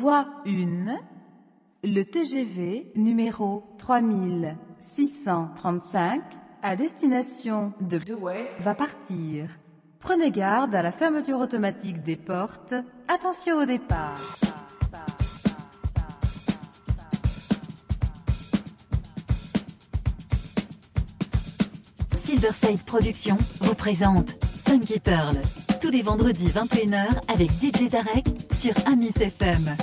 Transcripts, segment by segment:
Voie 1. Le TGV numéro 3635 à destination de Douai va partir. Prenez garde à la fermeture automatique des portes. Attention au départ. Silverside Productions vous présente Funky Pearl. Tous les vendredis 21h avec DJ Darek sur Amis FM.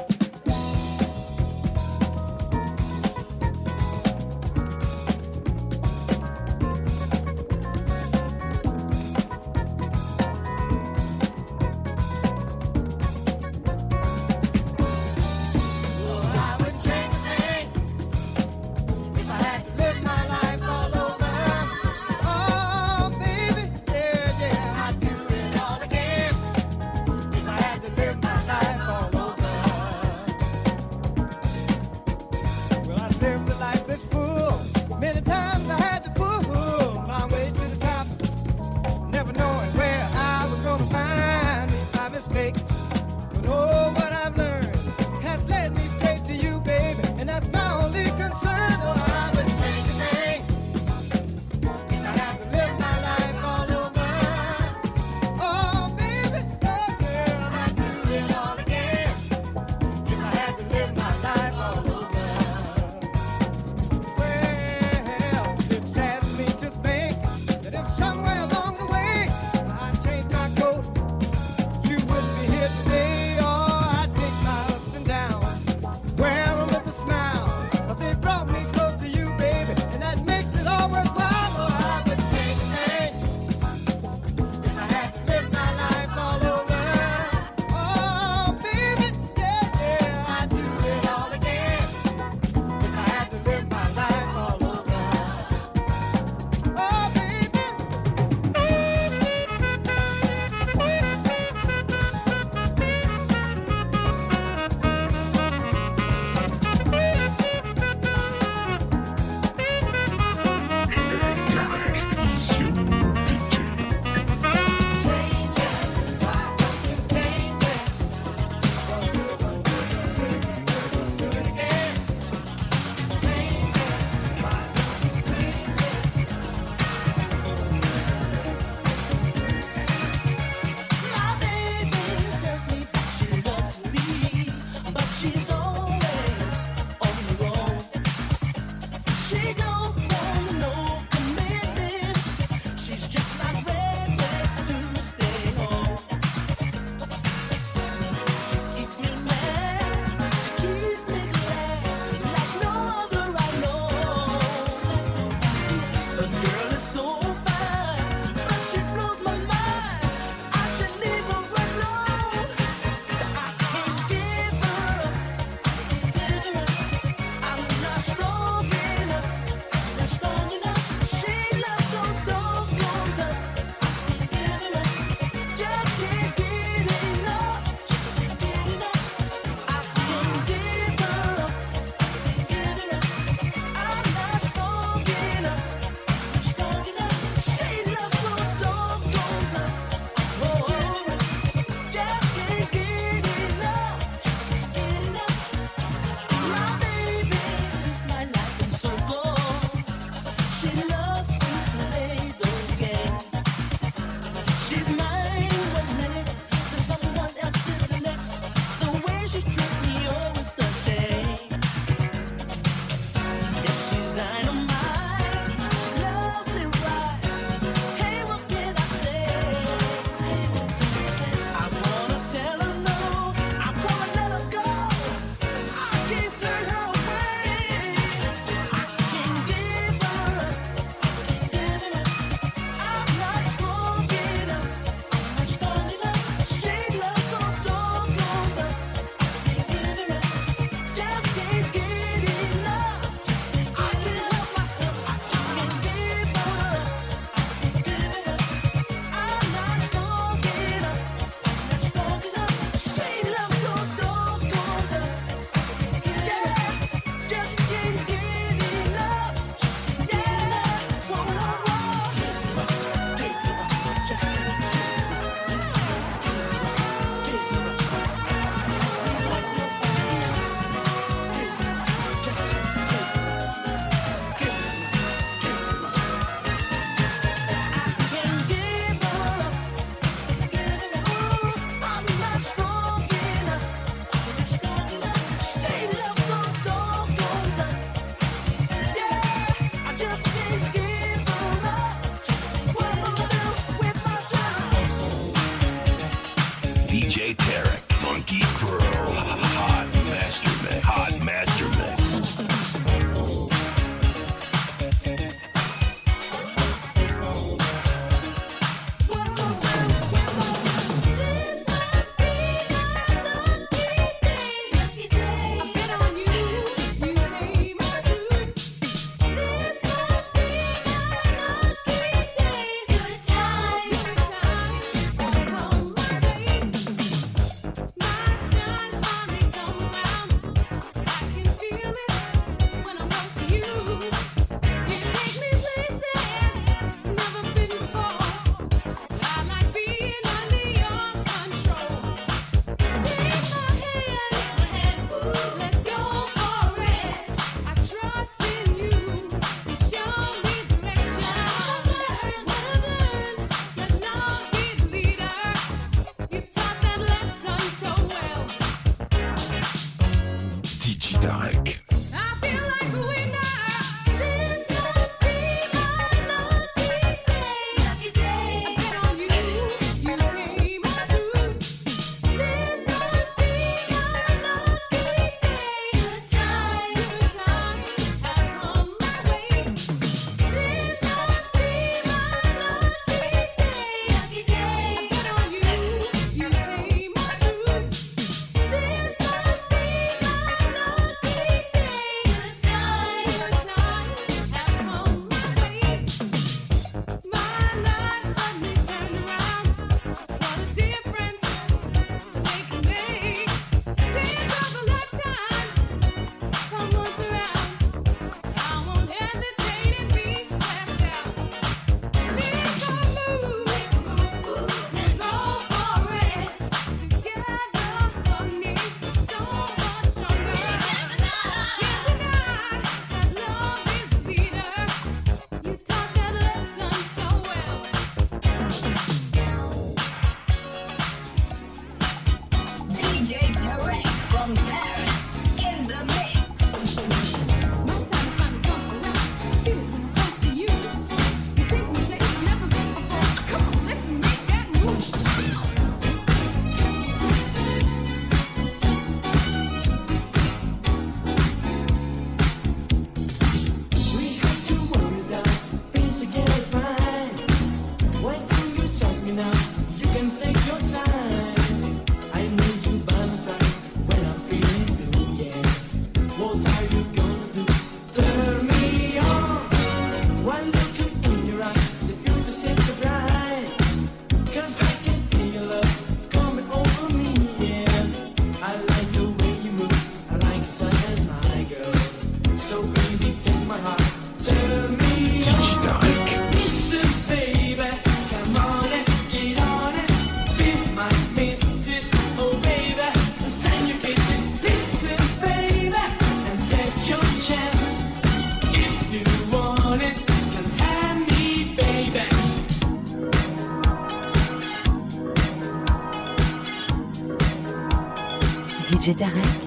DJ Tarek.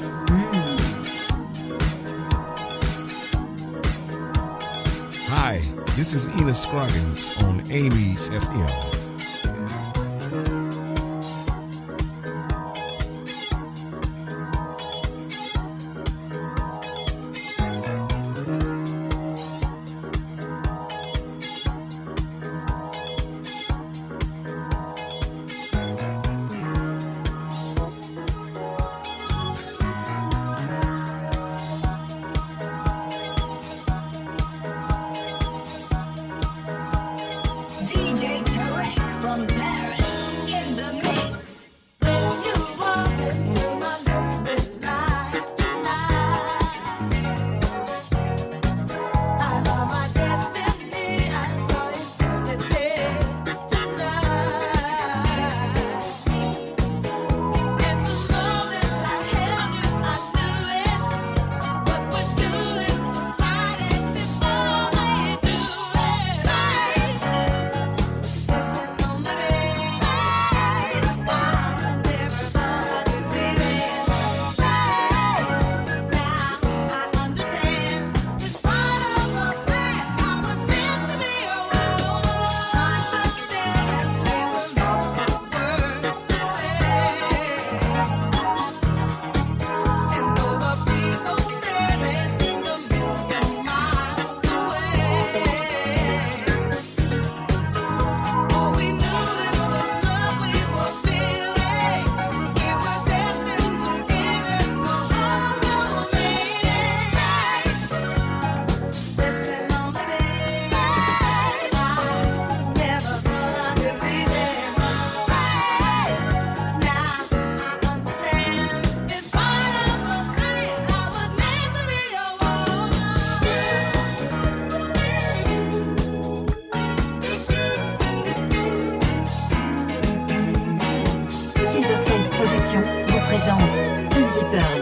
Présente Funky Pearl.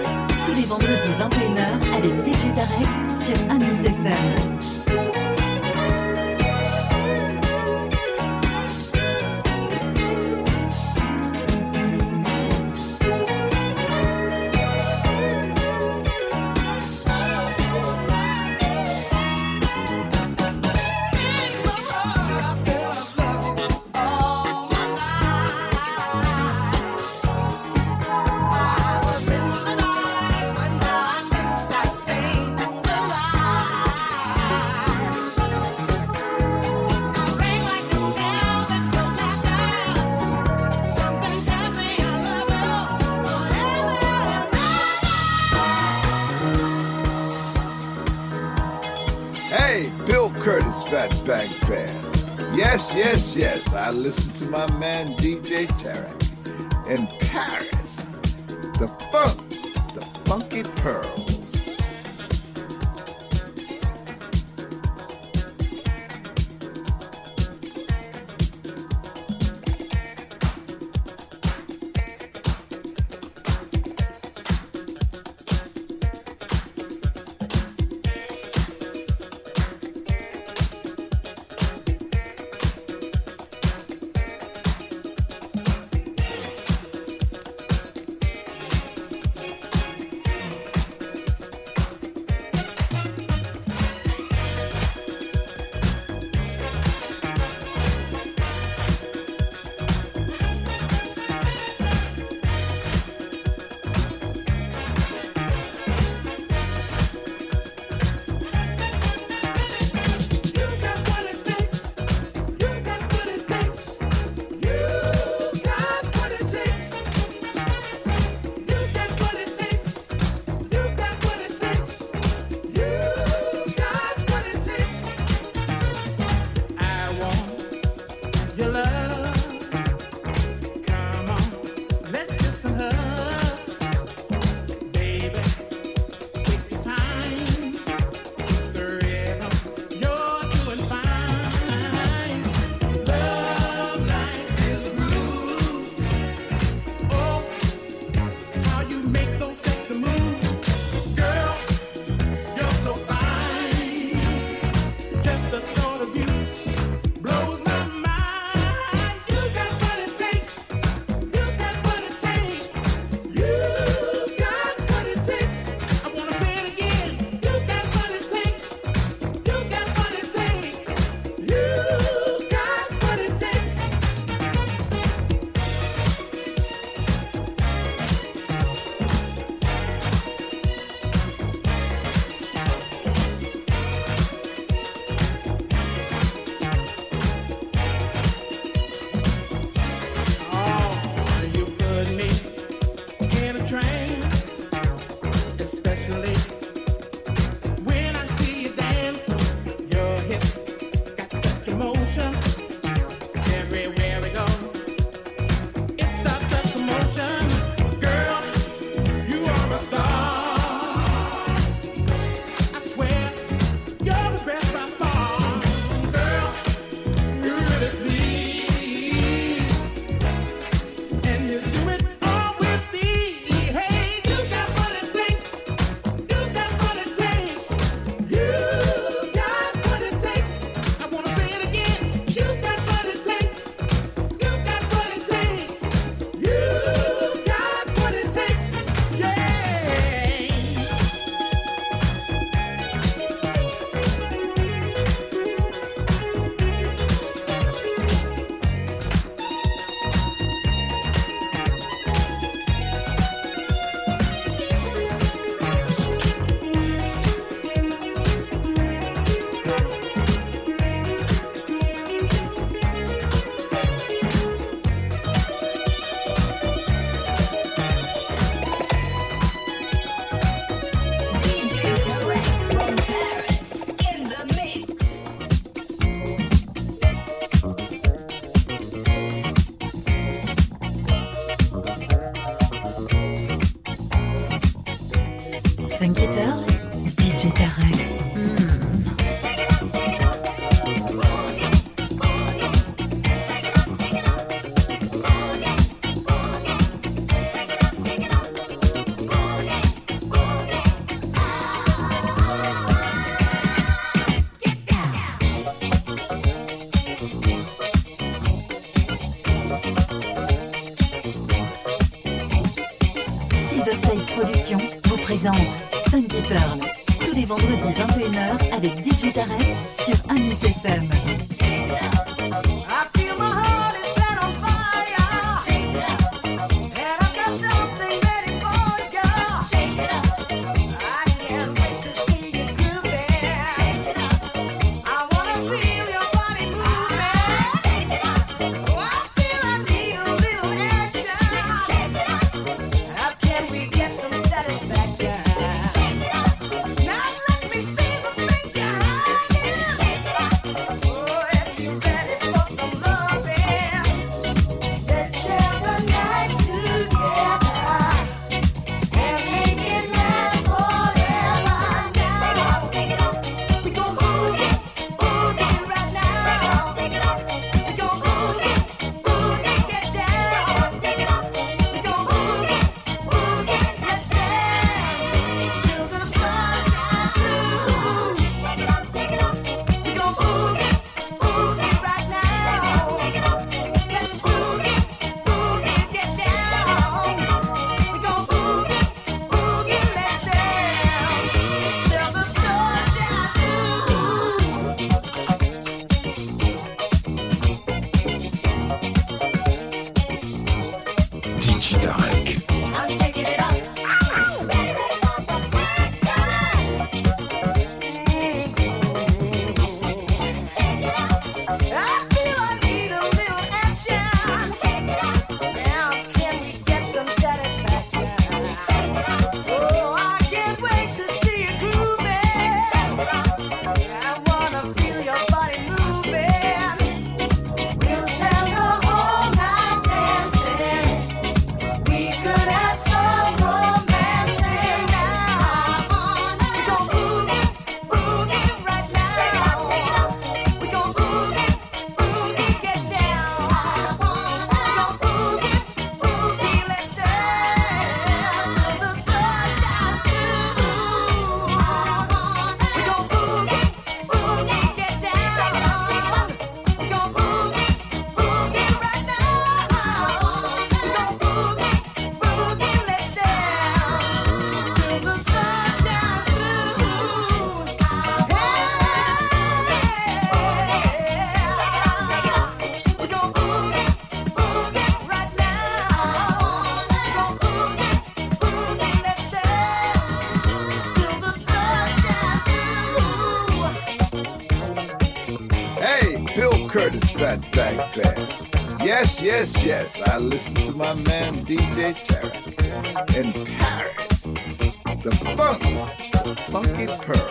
Man présente. I listen to my man DJ Tarek. In Paris, the funk, the funky pearl.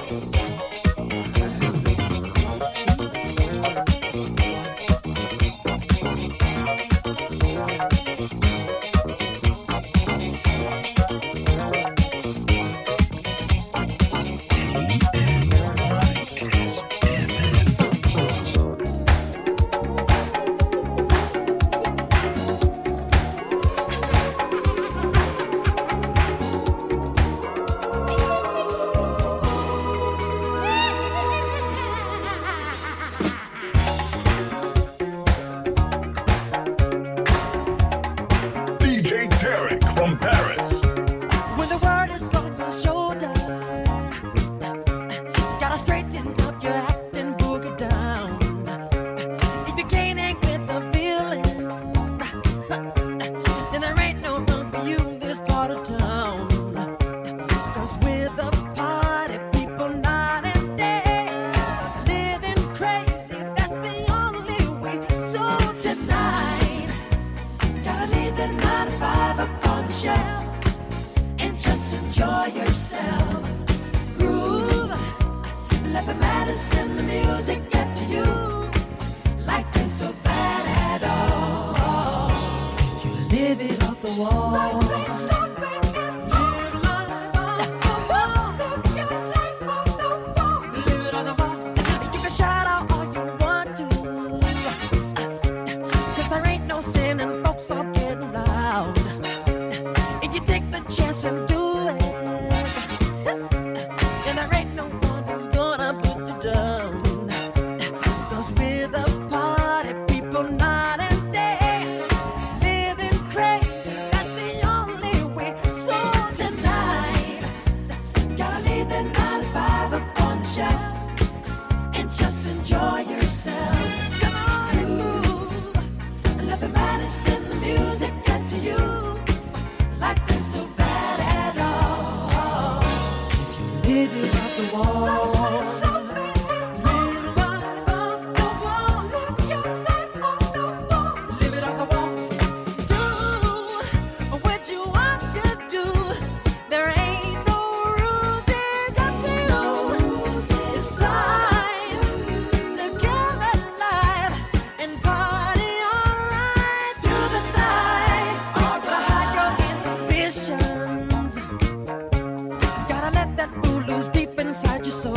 Let that fool loose deep inside your soul.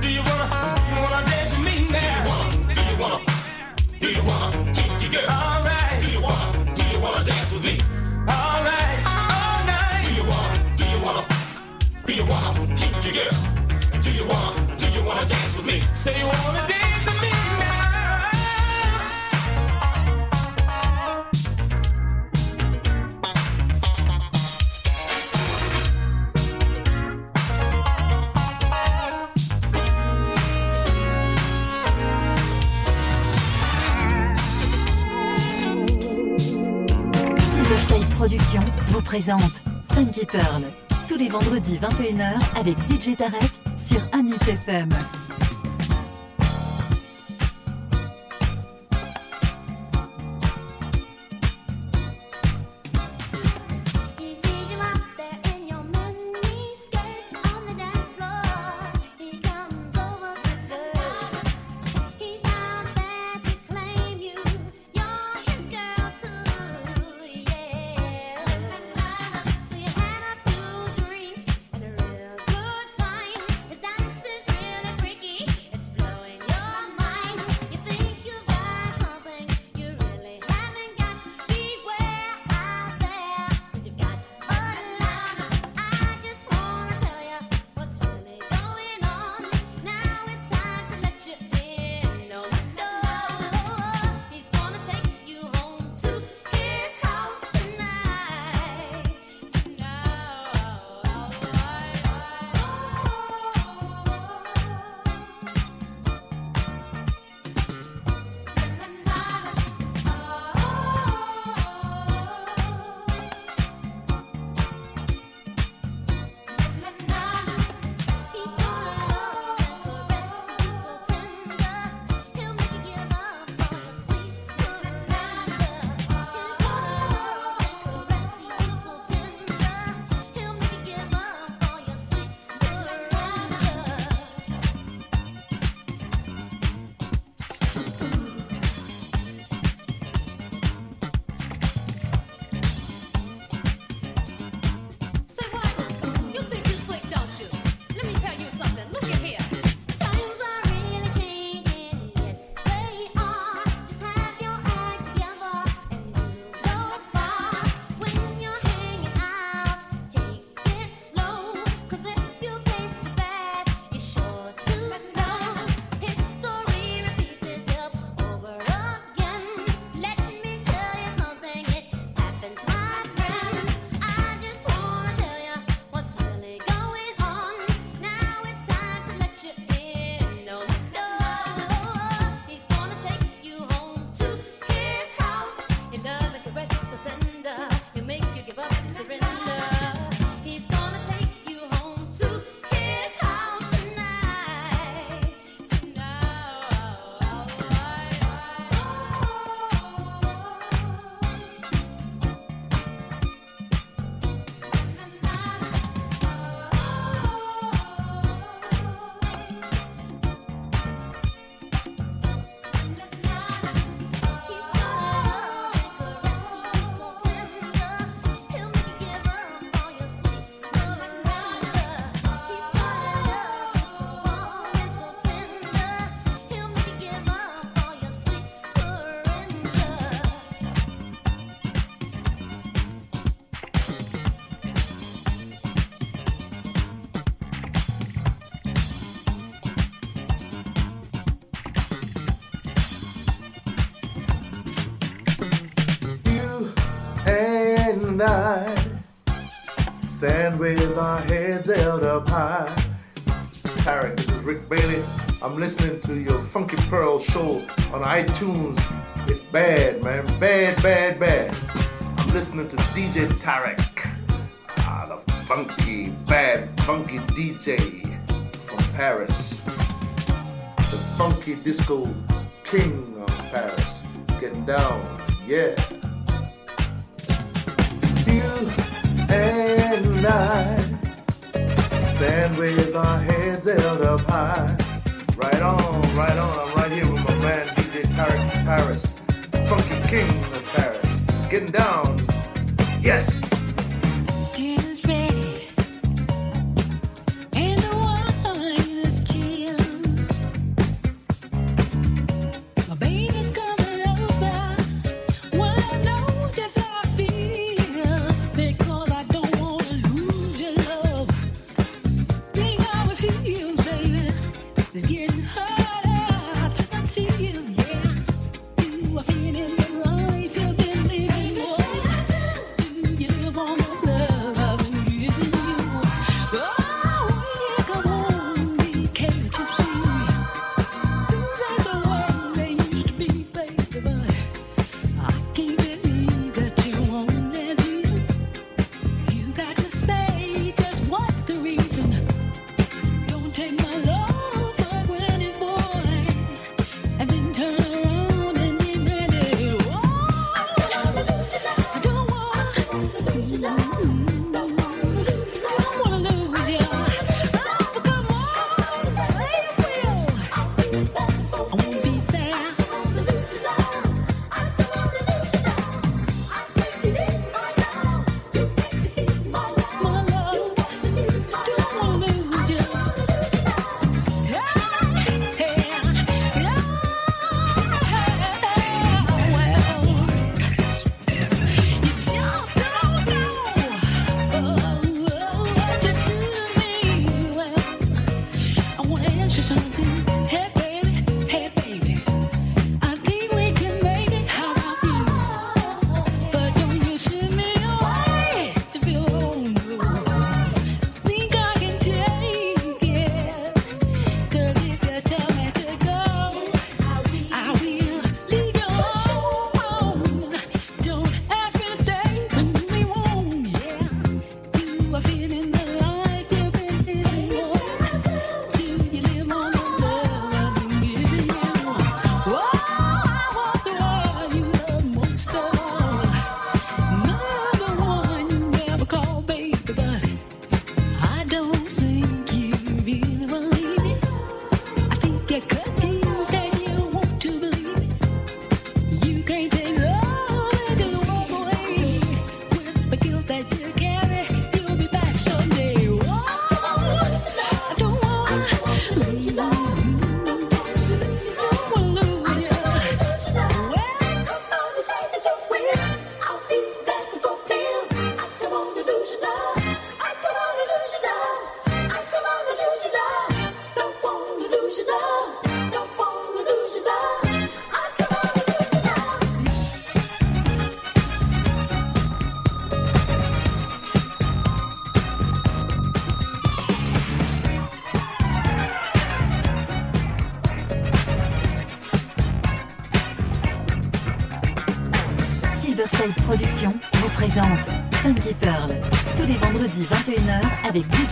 Do you wanna, wanna dance with me now? Do you wanna, do you wanna, do you wanna, girl? All right. Do you wanna, do you wanna dance with me? All right, all night. Do you wanna, do you wanna, do you wanna, girl? Do you wanna, do you wanna dance with me? Say you wanna. présente Funky Pearl, tous les vendredis 21h avec DJ Tarek sur Amis FM. I'm listening to your Funky Pearl show on iTunes. It's bad, man. Bad, bad, bad. I'm listening to DJ Tarek. Ah, the funky, bad, funky DJ from Paris. The funky disco king of Paris. Getting down, yeah. You and I stand with our heads held up high right on, right on. I'm right here with my man DJ Tarek Paris, Funky King of Paris. Getting down. Yes.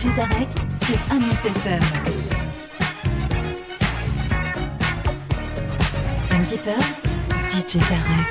DJ Tarek sur Ami Téléphone. Thank you DJ Tarek.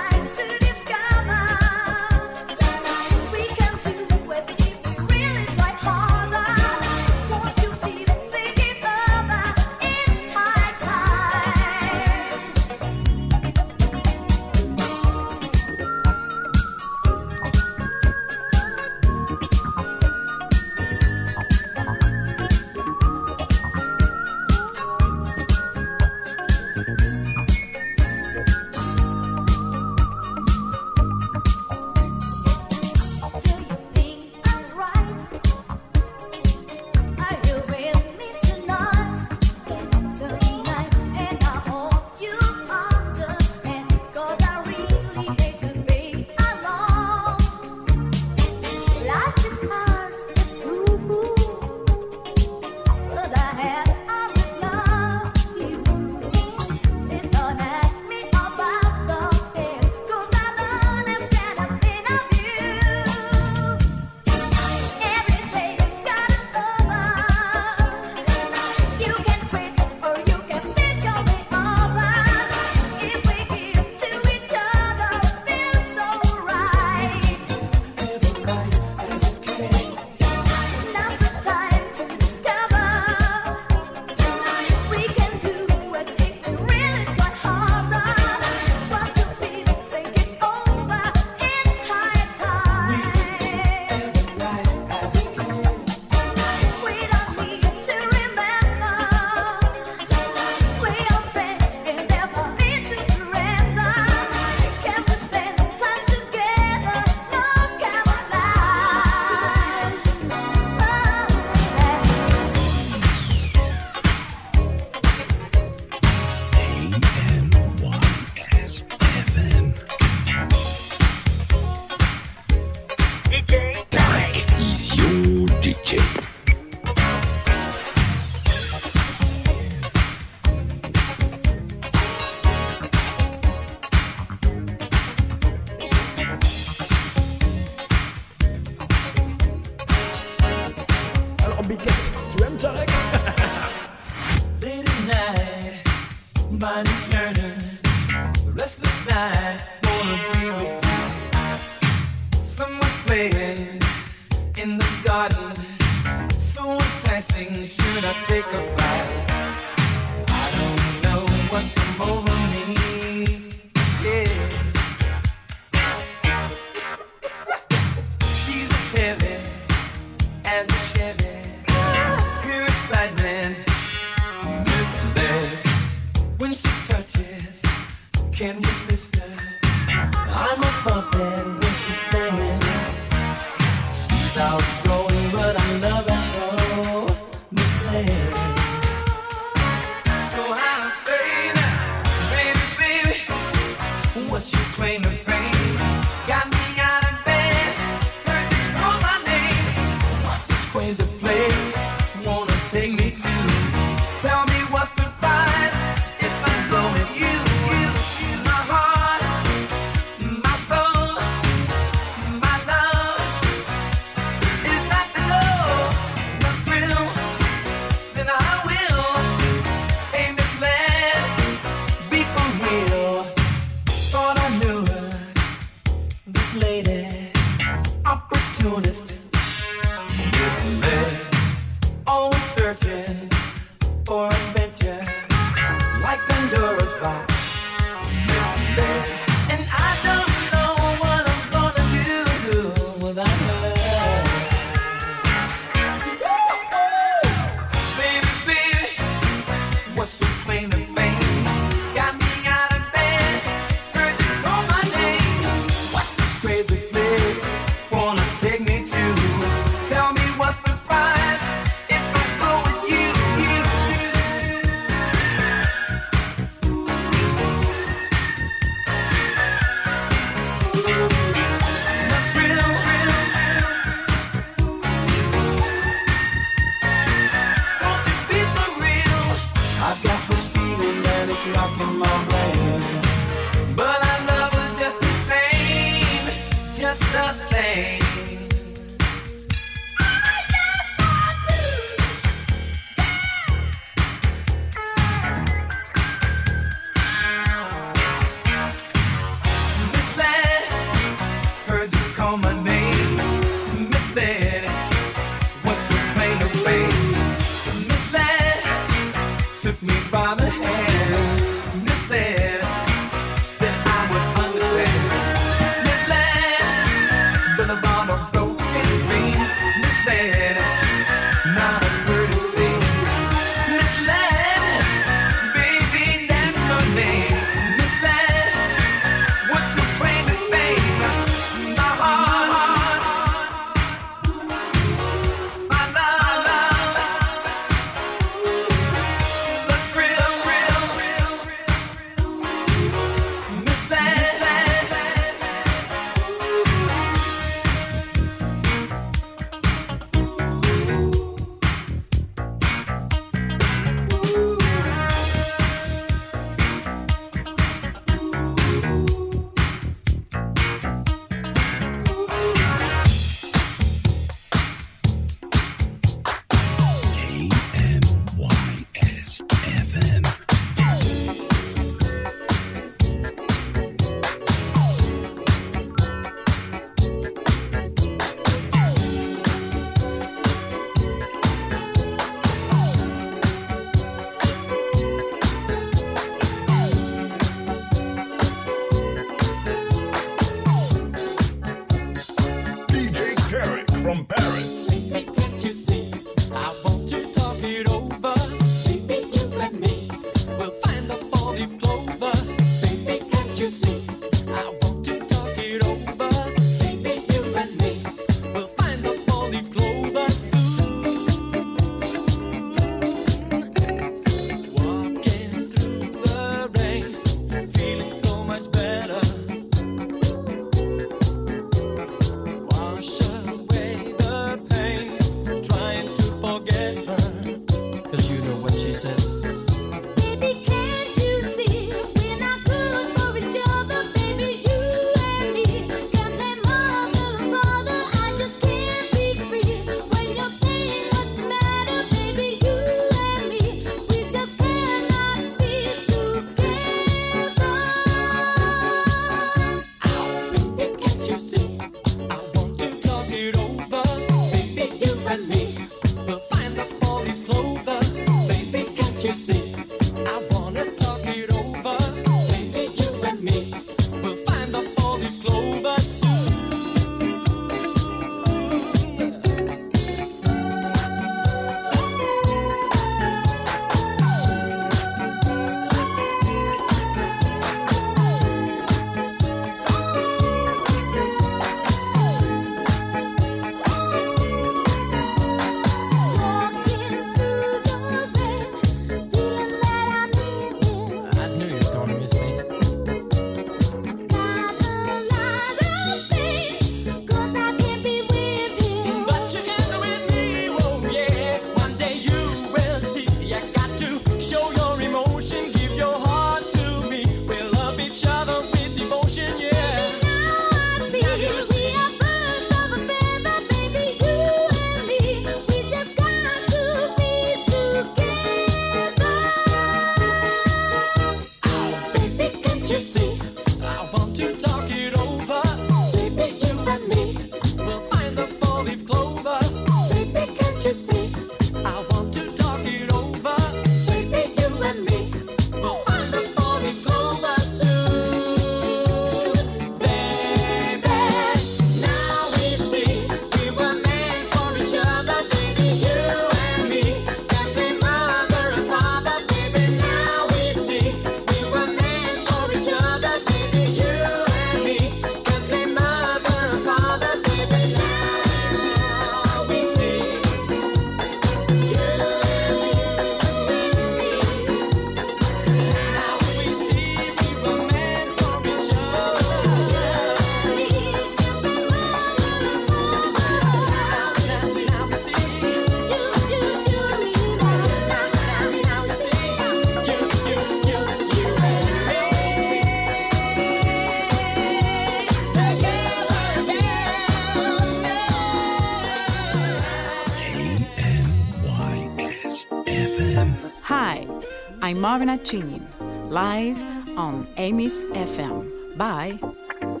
I'm Chinin, live on Amy's FM. Bye. Ooh,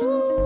well.